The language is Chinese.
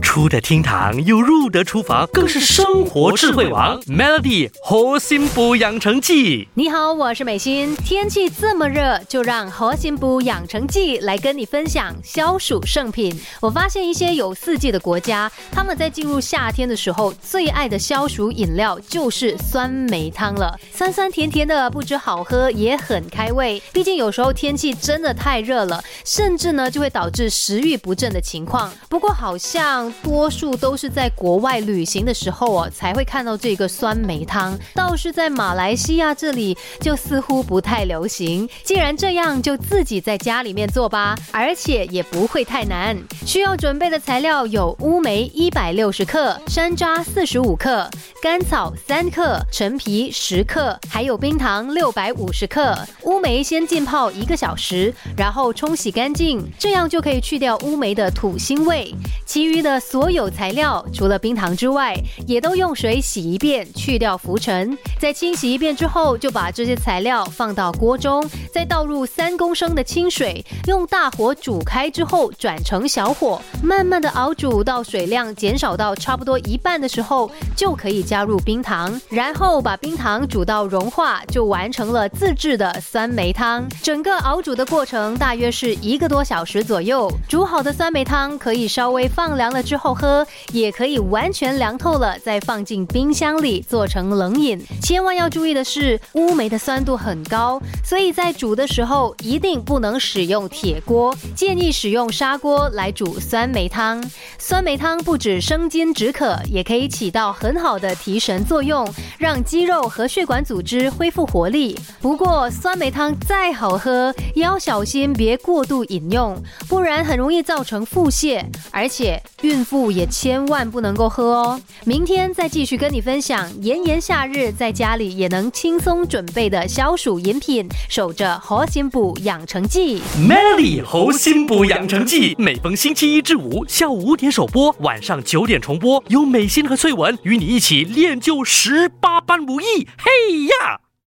出得厅堂又入得厨房，更是生活智慧王。Melody 核心补养成记，你好，我是美心。天气这么热，就让核心补养成记来跟你分享消暑圣品。我发现一些有四季的国家，他们在进入夏天的时候，最爱的消暑饮料就是酸梅汤了。酸酸甜甜的，不止好喝，也很开胃。毕竟有时候天气真的太热了，甚至呢就会导致食欲不振的情况。不过好像多数都是在国外旅行的时候哦，才会看到这个酸梅汤。倒是在马来西亚这里，就似乎不太流行。既然这样，就自己在家里面做吧，而且也不会太难。需要准备的材料有乌梅一百六十克、山楂四十五克、甘草三克、陈皮十克，还有冰糖六百五十克。乌梅先浸泡一个小时，然后冲洗干净，这样就可以去掉乌梅的土腥味。其余的所有材料，除了冰糖之外，也都用水洗一遍，去掉浮尘。在清洗一遍之后，就把这些材料放到锅中，再倒入三公升的清水，用大火煮开之后，转成小火，慢慢的熬煮到水量减少到差不多一半的时候，就可以加入冰糖，然后把冰糖煮到融化，就完成了自制的酸梅汤。整个熬煮的过程大约是一个多小时左右。煮好的酸梅汤可以稍微放凉了之后喝，也可以完全凉透了再放进冰箱里做成冷饮。千万要注意的是，乌梅的酸度很高，所以在煮的时候一定不能使用铁锅，建议使用砂锅来煮酸梅汤。酸梅汤不止生津止渴，也可以起到很好的提神作用，让肌肉和血管组织恢复活力。不过酸梅汤再好喝，也要小心别过度饮用，不然很容易造成腹泻，而且孕妇也千万不能够喝哦。明天再继续跟你分享炎炎夏日在家里也能轻松准备的消暑饮品，守着核心补养成记。Melody 核心补养成记，每逢星期一至五下午五点首播，晚上九点重播，有美心和翠文与你一起练就十八般武艺。嘿呀！